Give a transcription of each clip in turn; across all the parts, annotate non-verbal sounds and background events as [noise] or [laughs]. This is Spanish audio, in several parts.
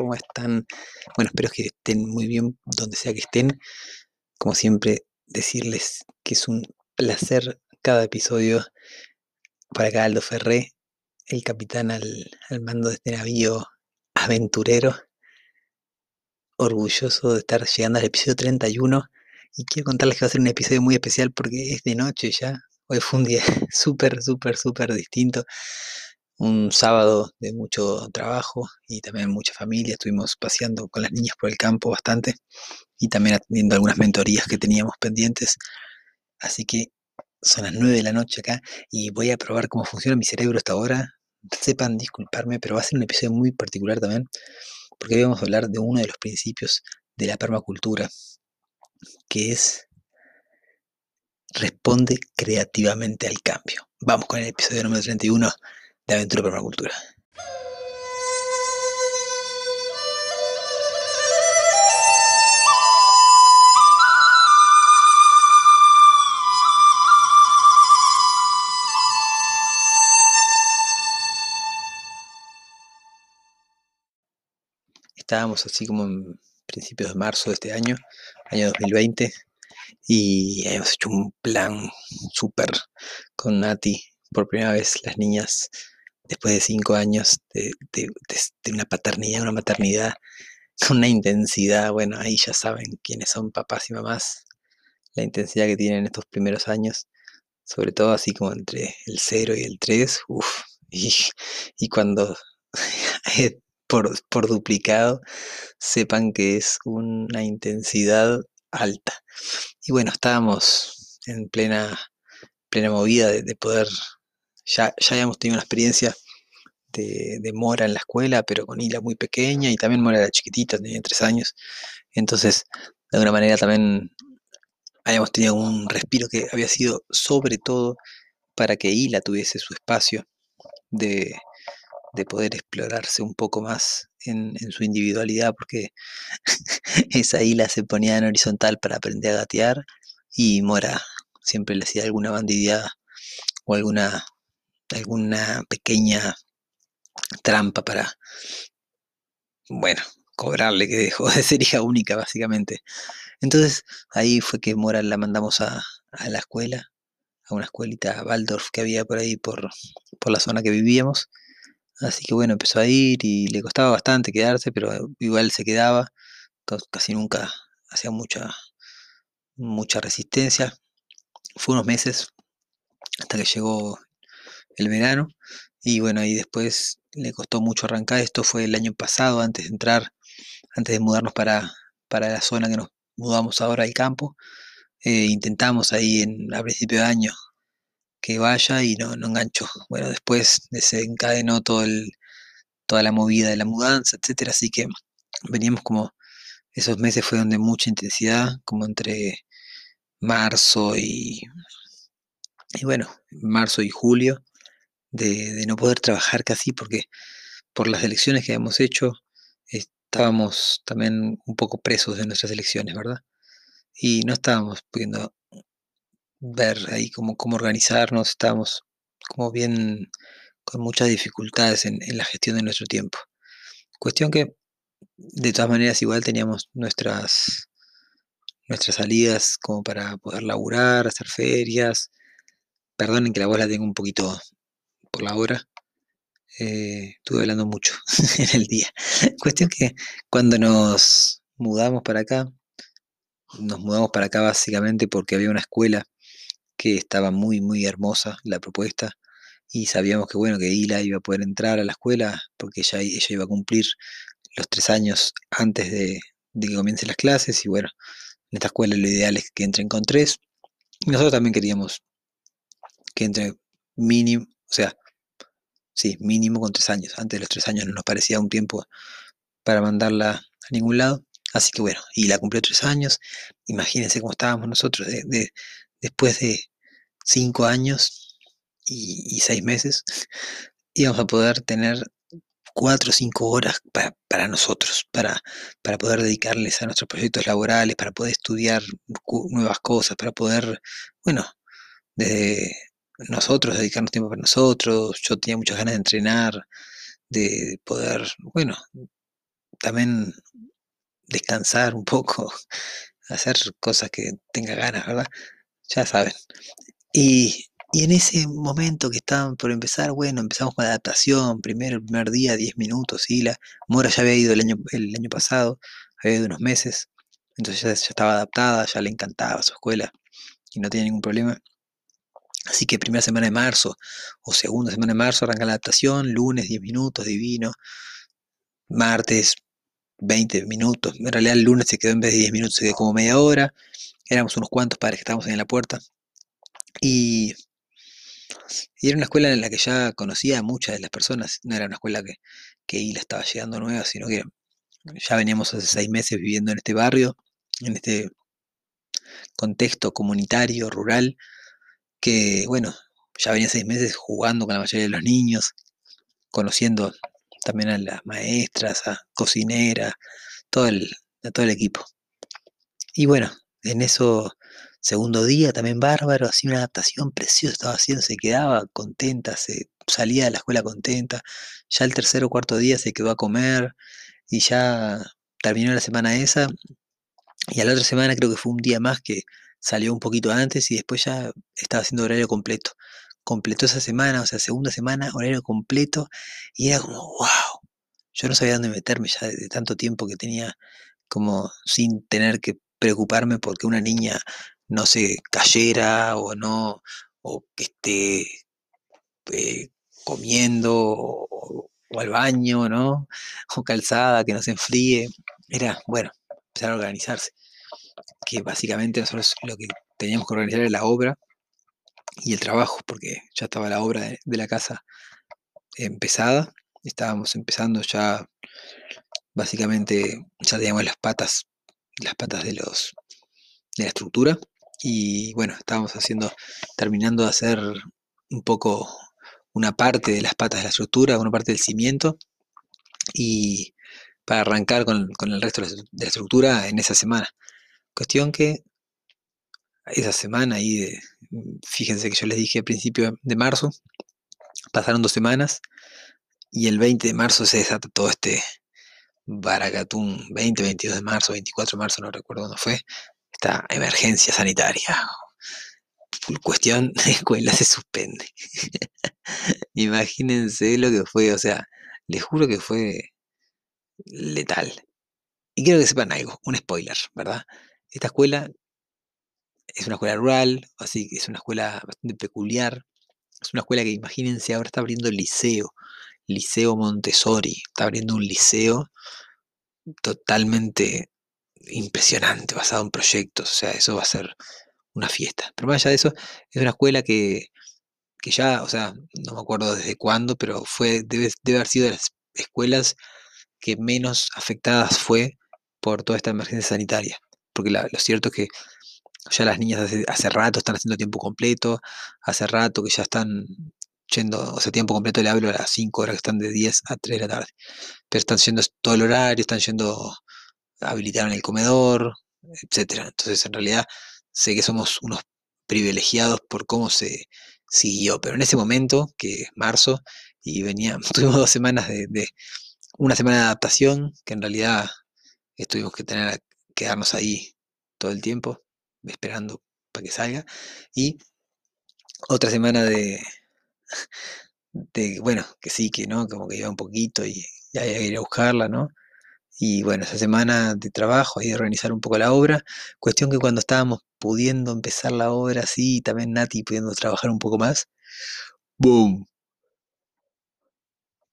¿Cómo están? Bueno, espero que estén muy bien donde sea que estén. Como siempre, decirles que es un placer cada episodio para acá Aldo Ferré, el capitán al, al mando de este navío aventurero. Orgulloso de estar llegando al episodio 31 y quiero contarles que va a ser un episodio muy especial porque es de noche ya. Hoy fue un día [laughs] súper, súper, súper distinto un sábado de mucho trabajo y también mucha familia. Estuvimos paseando con las niñas por el campo bastante y también atendiendo algunas mentorías que teníamos pendientes. Así que son las 9 de la noche acá y voy a probar cómo funciona mi cerebro hasta ahora. Sepan disculparme, pero va a ser un episodio muy particular también, porque hoy vamos a hablar de uno de los principios de la permacultura, que es responde creativamente al cambio. Vamos con el episodio número 31 de Aventura Permacultura. Estábamos así como en principios de marzo de este año, año 2020, y hemos hecho un plan súper con Nati. Por primera vez las niñas después de cinco años de, una paternidad, una maternidad con una intensidad, bueno, ahí ya saben quiénes son papás y mamás, la intensidad que tienen estos primeros años, sobre todo así como entre el 0 y el 3, uff, [laughs] y, cuando [laughs] por, por duplicado, sepan que es una intensidad alta. Y bueno, estábamos en plena, plena movida de poder ya, ya habíamos tenido una experiencia de, Mora en la escuela, pero con Hila muy pequeña y también Mora era chiquitita, tenía tres años. Entonces, de alguna manera también habíamos tenido un respiro que había sido sobre todo para que Hila tuviese su espacio de, poder explorarse un poco más en, su individualidad, porque [laughs] esa Hila se ponía en horizontal para aprender a gatear y Mora siempre le hacía alguna bandideada o alguna alguna pequeña trampa para, bueno, cobrarle que dejó de ser hija única, básicamente. Entonces ahí fue que Mora la mandamos a, la escuela, a una escuelita Waldorf que había por ahí, por, por la zona que vivíamos. Así que bueno, empezó a ir y le costaba bastante quedarse, pero igual se quedaba, casi nunca hacía mucha, mucha resistencia. Fue unos meses hasta que llegó el verano. Y bueno, y después le costó mucho arrancar. Esto fue el año pasado, antes de entrar, antes de mudarnos para, para la zona que nos mudamos ahora al campo. Eh, intentamos ahí en, a principio de año que vaya y no, no enganchó. Bueno, después desencadenó todo el, toda la movida de la mudanza, etcétera. Así que veníamos como, esos meses fueron de mucha intensidad, como entre marzo y, y bueno, marzo y julio de, no poder trabajar casi porque por las elecciones que habíamos hecho estábamos también un poco presos de nuestras elecciones, ¿verdad? Y no estábamos pudiendo ver ahí cómo, cómo organizarnos, estábamos como bien con muchas dificultades en, en la gestión de nuestro tiempo. Cuestión que de todas maneras igual teníamos nuestras nuestras salidas como para poder laburar, hacer ferias. Perdonen que la voz la tengo un poquito por la hora. Eh, estuve hablando mucho [laughs] en el día. Cuestión que cuando nos mudamos para acá, nos mudamos para acá básicamente porque había una escuela que estaba muy, muy hermosa la propuesta y sabíamos que bueno, que Hila iba a poder entrar a la escuela porque ella, ella iba a cumplir los tres años antes de, de que comiencen las clases y bueno, en esta escuela lo ideal es que entren con tres. Nosotros también queríamos que entre mínimo, o sea, sí, mínimo con tres años. Antes de los tres años no nos parecía un tiempo para mandarla a ningún lado. Así que bueno, y la cumplió tres años. Imagínense cómo estábamos nosotros de, después de cinco años y, seis meses, [laughs] íbamos a poder tener cuatro o cinco horas para, nosotros, para, para poder dedicarles a nuestros proyectos laborales, para poder estudiar nuevas cosas, para poder, bueno, desde nosotros dedicarnos tiempo para nosotros. Yo tenía muchas ganas de entrenar, de poder, bueno, también descansar un poco, [laughs] hacer cosas que tenga ganas, ¿verdad? Ya saben. Y, en ese momento que estaban por empezar, bueno, empezamos con la adaptación, primero el primer día, 10 minutos, y la Mora ya había ido el año, el año pasado, había ido unos meses, entonces ya estaba adaptada, ya le encantaba su escuela y no tenía ningún problema. Así que primera semana de marzo o segunda semana de marzo arranca la adaptación, lunes 10 minutos, divino, martes 20 minutos, en realidad el lunes se quedó en vez de 10 minutos, se quedó como media hora, éramos unos cuantos padres que estábamos en la puerta. Y, era una escuela en la que ya conocía a muchas de las personas, no era una escuela que, que Ila estaba llegando nueva, sino que ya veníamos hace seis meses viviendo en este barrio, en este contexto comunitario, rural, que bueno, ya venía seis meses jugando con la mayoría de los niños, conociendo también a las maestras, a cocineras, todo el, a todo el equipo. Y bueno, en eso segundo día también bárbaro, así una adaptación preciosa estaba haciendo, se quedaba contenta, se salía de la escuela contenta, ya el tercer o cuarto día se quedó a comer y ya terminó la semana esa y a la otra semana creo que fue un día más que salió un poquito antes y después ya estaba haciendo horario completo. Completó esa semana, o sea, segunda semana, horario completo, y era como, wow, yo no sabía dónde meterme ya de, tanto tiempo que tenía como sin tener que preocuparme porque una niña no se cayera o no, o que esté eh, comiendo o, o, al baño, ¿no? [laughs] O calzada, que no se enfríe. Era, bueno, empezar a organizarse que básicamente nosotros lo que teníamos que organizar era la obra y el trabajo, porque ya estaba la obra de, la casa empezada, estábamos empezando ya, básicamente ya teníamos las patas, las patas de los de la estructura y bueno, estábamos haciendo, terminando de hacer un poco una parte de las patas de la estructura, una parte del cimiento y para arrancar con, con el resto de la estructura en esa semana. Cuestión que esa semana ahí, de, fíjense que yo les dije a principio de marzo, pasaron dos semanas y el 20 de marzo se desata todo este Baracatún, 20, 22 de marzo, 24 de marzo, no recuerdo cuándo fue, esta emergencia sanitaria. Cuestión, la escuela se suspende. [laughs] Imagínense lo que fue, o sea, les juro que fue letal. Y quiero que sepan algo, un spoiler, ¿verdad? Esta escuela es una escuela rural, así que es una escuela bastante peculiar. Es una escuela que imagínense ahora está abriendo el liceo, Liceo Montessori, está abriendo un liceo totalmente impresionante, basado en proyectos, o sea, eso va a ser una fiesta. Pero más allá de eso, es una escuela que, que ya, o sea, no me acuerdo desde cuándo, pero fue, debe, debe haber sido de las escuelas que menos afectadas fue por toda esta emergencia sanitaria porque lo cierto es que ya las niñas hace, rato están haciendo tiempo completo, hace rato que ya están yendo, o sea, tiempo completo le hablo a las 5 horas que están de 10 a 3 de la tarde, pero están yendo todo el horario, están yendo, habilitaron el comedor, etcétera. Entonces, en realidad, sé que somos unos privilegiados por cómo se siguió, pero en ese momento, que es marzo, y venía, [laughs] tuvimos dos semanas de, de una semana de adaptación, que en realidad tuvimos que tener quedarnos ahí todo el tiempo, esperando para que salga. Y otra semana de, bueno, que sí, que no, como que iba un poquito y ya había que ir a buscarla, ¿no? Y bueno, esa semana de trabajo y de organizar un poco la obra. Cuestión que cuando estábamos pudiendo empezar la obra, sí, también Nati pudiendo trabajar un poco más, ¡boom!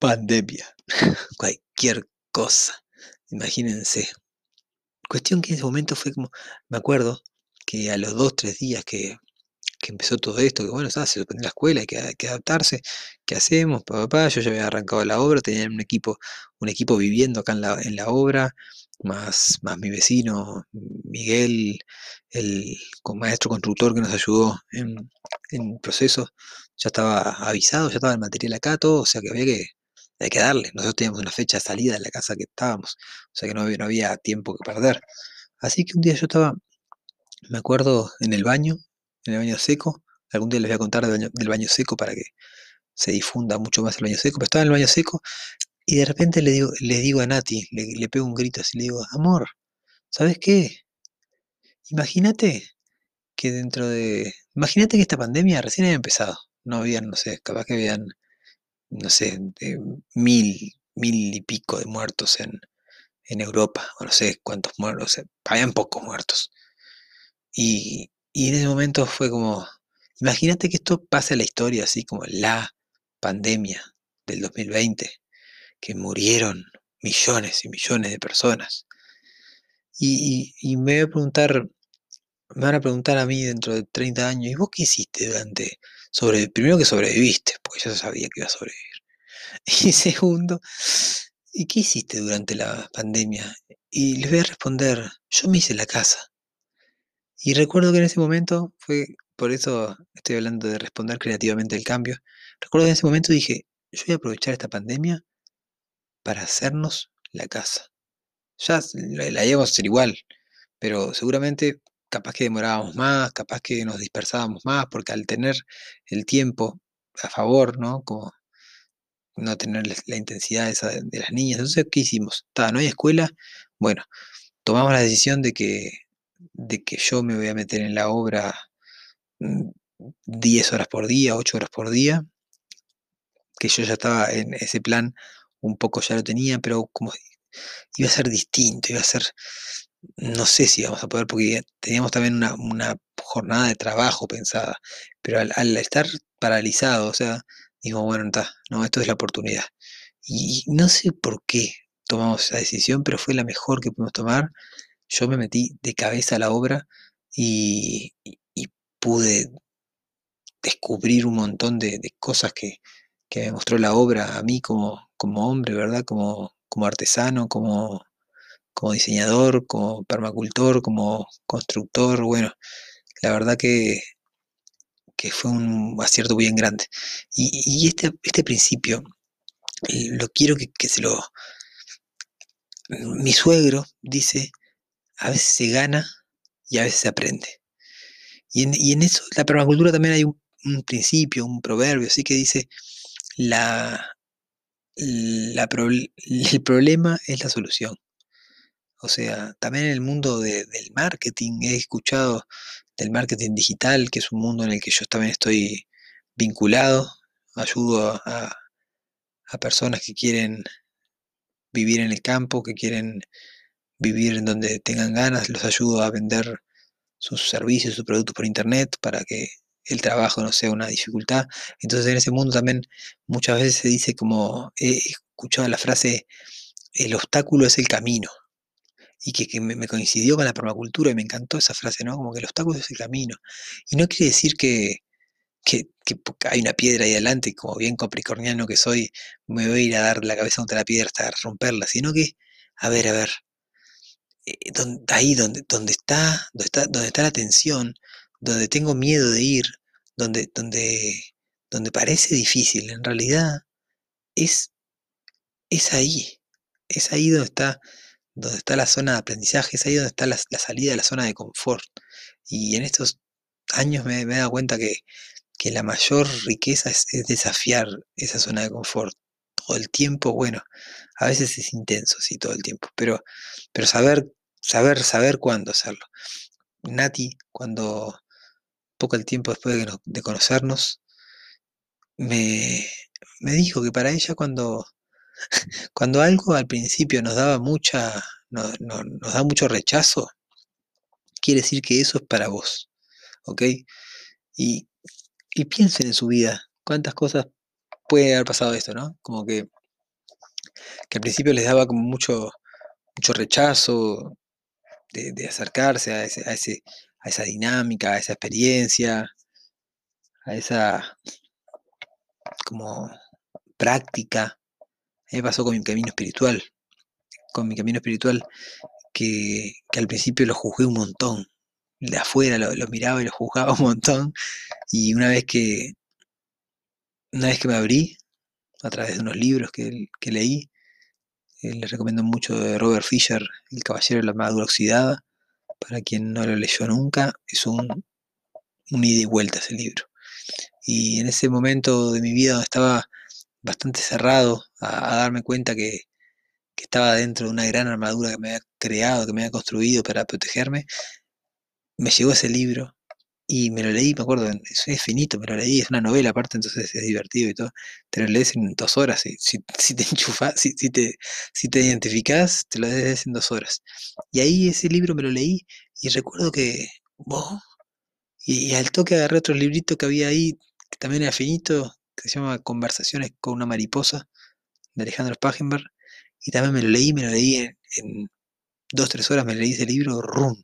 Pandemia. [laughs] Cualquier cosa. Imagínense, Cuestión que en ese momento fue como, me acuerdo que a los dos, tres días que, empezó todo esto, que bueno, se suspendió la escuela, hay que, que adaptarse, ¿qué hacemos? Papá, yo ya había arrancado la obra, tenía un equipo, un equipo viviendo acá en la, en la obra, más, más mi vecino Miguel, el maestro constructor que nos ayudó en, en el proceso, ya estaba avisado, ya estaba el material acá, todo, o sea que había que, había que darle. Nosotros teníamos una fecha de salida de la casa que estábamos, o sea que no había, no había tiempo que perder. Así que un día yo estaba, me acuerdo, en el baño, en el baño seco, algún día les voy a contar del baño, del baño seco para que se difunda mucho más el baño seco, pero estaba en el baño seco y de repente le digo, le digo a Nati, le, le pego un grito así, le digo, amor, ¿sabes qué? Imagínate que dentro de... Imagínate que esta pandemia recién había empezado. No habían, no sé, capaz que habían, no sé, de mil, mil y pico de muertos en, en Europa, o no sé cuántos muertos, o sea, habían pocos muertos. Y, y en ese momento fue como, imagínate que esto pase a la historia, así como la pandemia del 2020, que murieron millones y millones de personas. Y, y, y me voy a preguntar, me van a preguntar a mí dentro de 30 años, ¿y vos qué hiciste durante, sobre, primero que sobreviviste, porque yo sabía que iba a sobrevivir. [laughs] Y segundo, ¿y qué hiciste durante la pandemia? Y les voy a responder, yo me hice la casa. Y recuerdo que en ese momento fue, por eso estoy hablando de responder creativamente el cambio, recuerdo que en ese momento dije, yo voy a aprovechar esta pandemia para hacernos la casa. Ya la, la íbamos a hacer igual, pero seguramente capaz que demorábamos más, capaz que nos dispersábamos más, porque al tener el tiempo a favor, ¿no? Como no tener la, intensidad de, las niñas. Entonces, ¿qué hicimos? Está, no hay escuela. Bueno, tomamos la decisión de que, de que yo me voy a meter en la obra 10 horas por día, 8 horas por día, que yo ya estaba en ese plan, un poco ya lo tenía, pero como iba a ser distinto, iba a ser no sé si vamos a poder, porque teníamos también una, una jornada de trabajo pensada, pero al, estar paralizado, o sea, digo, bueno, está, no, esto es la oportunidad. Y no sé por qué tomamos esa decisión, pero fue la mejor que pudimos tomar. Yo me metí de cabeza a la obra y, y, y pude descubrir un montón de, de cosas que, que, me mostró la obra a mí como, como hombre, ¿verdad? Como, como artesano, como como diseñador, como permacultor, como constructor, bueno, la verdad que, que fue un acierto bien grande. Y, este, este principio, lo quiero que, que se lo... Mi suegro dice, a veces se gana y a veces se aprende. Y en, y en eso, la permacultura también hay un, principio, un proverbio, así que dice, la, la [laughs] el problema es la solución. O sea, también en el mundo de, del marketing he escuchado del marketing digital, que es un mundo en el que yo también estoy vinculado. Ayudo a, a personas que quieren vivir en el campo, que quieren vivir en donde tengan ganas, los ayudo a vender sus servicios, sus productos por internet para que el trabajo no sea una dificultad. Entonces en ese mundo también muchas veces se dice como, he escuchado la frase, el obstáculo es el camino y que, que me, coincidió con la permacultura y me encantó esa frase, ¿no? Como que el obstáculo es el camino. Y no quiere decir que, que, hay una piedra ahí adelante, como bien capricorniano que soy, me voy a ir a dar la cabeza contra la piedra hasta romperla, sino que, a ver, a ver, eh, donde, ahí donde, está, donde, está, está la tensión, donde tengo miedo de ir, donde, donde, donde parece difícil, en realidad es, es ahí, es ahí donde está donde está la zona de aprendizaje, es ahí donde está la, salida de la zona de confort. Y en estos años me, me he dado cuenta que, que la mayor riqueza es, es, desafiar esa zona de confort todo el tiempo. Bueno, a veces es intenso, sí, todo el tiempo, pero, pero saber, saber, saber cuándo hacerlo. Nati, cuando poco el tiempo después de, de conocernos, me, me dijo que para ella cuando cuando algo al principio nos daba mucha, no, no, nos da mucho rechazo, quiere decir que eso es para vos, ¿ok? Y, y piensen en su vida, cuántas cosas puede haber pasado esto, ¿no? Como que, que al principio les daba como mucho, mucho rechazo de, de acercarse a, ese, a, ese, a esa dinámica, a esa experiencia, a esa como práctica. Me pasó con mi camino espiritual, con mi camino espiritual, que, que al principio lo juzgué un montón. De afuera lo, miraba y lo juzgaba un montón. Y una vez que, una vez que me abrí, a través de unos libros que, que leí, eh, les recomiendo mucho de Robert Fisher, El Caballero de la Armadura Oxidada. Para quien no lo leyó nunca, es un, un ida y vuelta ese libro. Y en ese momento de mi vida estaba bastante cerrado a, darme cuenta que, estaba dentro de una gran armadura que me había creado, que me había construido para protegerme, me llegó ese libro y me lo leí, me acuerdo, es finito, me lo leí, es una novela aparte, entonces es divertido y todo. Te lo lees en dos horas, si, si, [laughs] si te enchufas, si, si, te, si te identificás, te lo lees en dos horas. Y ahí ese libro me lo leí y recuerdo que, y, y, al toque agarré otro librito que había ahí, que también era finito, que se llama Conversaciones con una mariposa, de Alejandro Spachenberg, y también me lo leí, me lo leí en, en dos, tres horas, me leí ese libro, rum.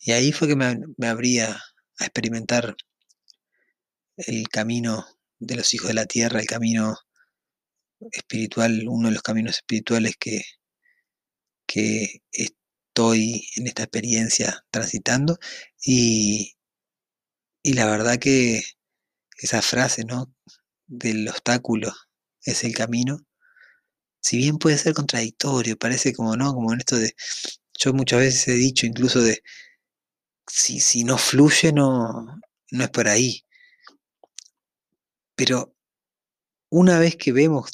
Y ahí fue que me, me abría a experimentar el camino de los hijos de la tierra, el camino espiritual, uno de los caminos espirituales que, que estoy en esta experiencia transitando. Y, y la verdad que esa frase, ¿no? Del obstáculo es el camino. Si bien puede ser contradictorio, parece como, ¿no? Como en esto de, yo muchas veces he dicho incluso de, si, si no fluye, no, no es por ahí. Pero una vez que vemos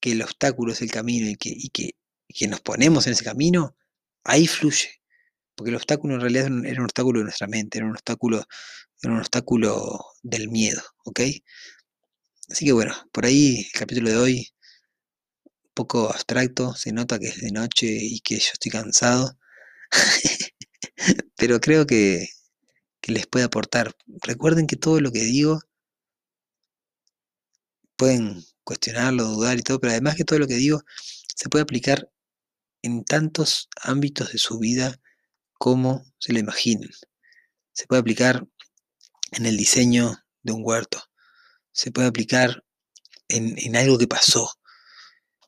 que el obstáculo es el camino y que, y que, que nos ponemos en ese camino, ahí fluye. Porque el obstáculo en realidad era un obstáculo de nuestra mente, era un obstáculo, era un obstáculo del miedo, ¿ok? Así que bueno, por ahí el capítulo de hoy, un poco abstracto, se nota que es de noche y que yo estoy cansado. [laughs] pero creo que, que, les puede aportar. Recuerden que todo lo que digo pueden cuestionarlo, dudar y todo, pero además que todo lo que digo se puede aplicar en tantos ámbitos de su vida como se lo imaginen. Se puede aplicar en el diseño de un huerto, se puede aplicar en, en algo que pasó,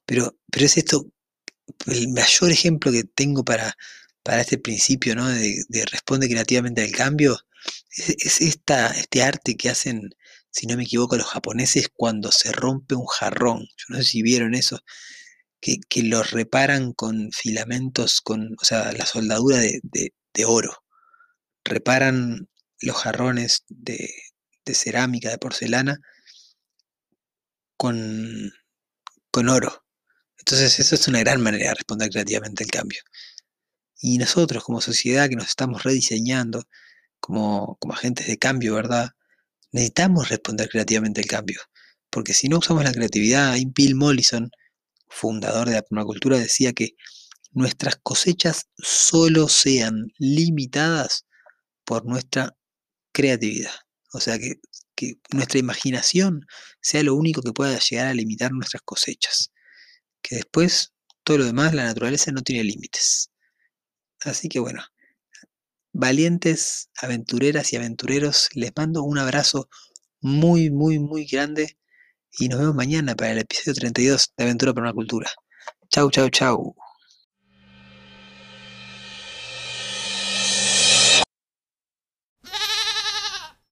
pero, pero es esto el mayor ejemplo que tengo para, para este principio ¿no? de, de, responde creativamente al cambio, es, es, esta, este arte que hacen, si no me equivoco, los japoneses cuando se rompe un jarrón. Yo no sé si vieron eso, que, que los reparan con filamentos, con, o sea, la soldadura de, de, de oro. Reparan los jarrones de, cerámica, de porcelana, con, con oro. Entonces, eso es una gran manera de responder creativamente al cambio. Y nosotros como sociedad que nos estamos rediseñando, como, como agentes de cambio, ¿verdad? Necesitamos responder creativamente al cambio. Porque si no usamos la creatividad, Bill Mollison, fundador de la permacultura, decía que nuestras cosechas solo sean limitadas por nuestra creatividad. O sea, que, que, nuestra imaginación sea lo único que pueda llegar a limitar nuestras cosechas. Que después, todo lo demás, la naturaleza no tiene límites. Así que bueno, valientes aventureras y aventureros, les mando un abrazo muy, muy, muy grande y nos vemos mañana para el episodio 32 de Aventura para una Cultura. Chau, chau, chau.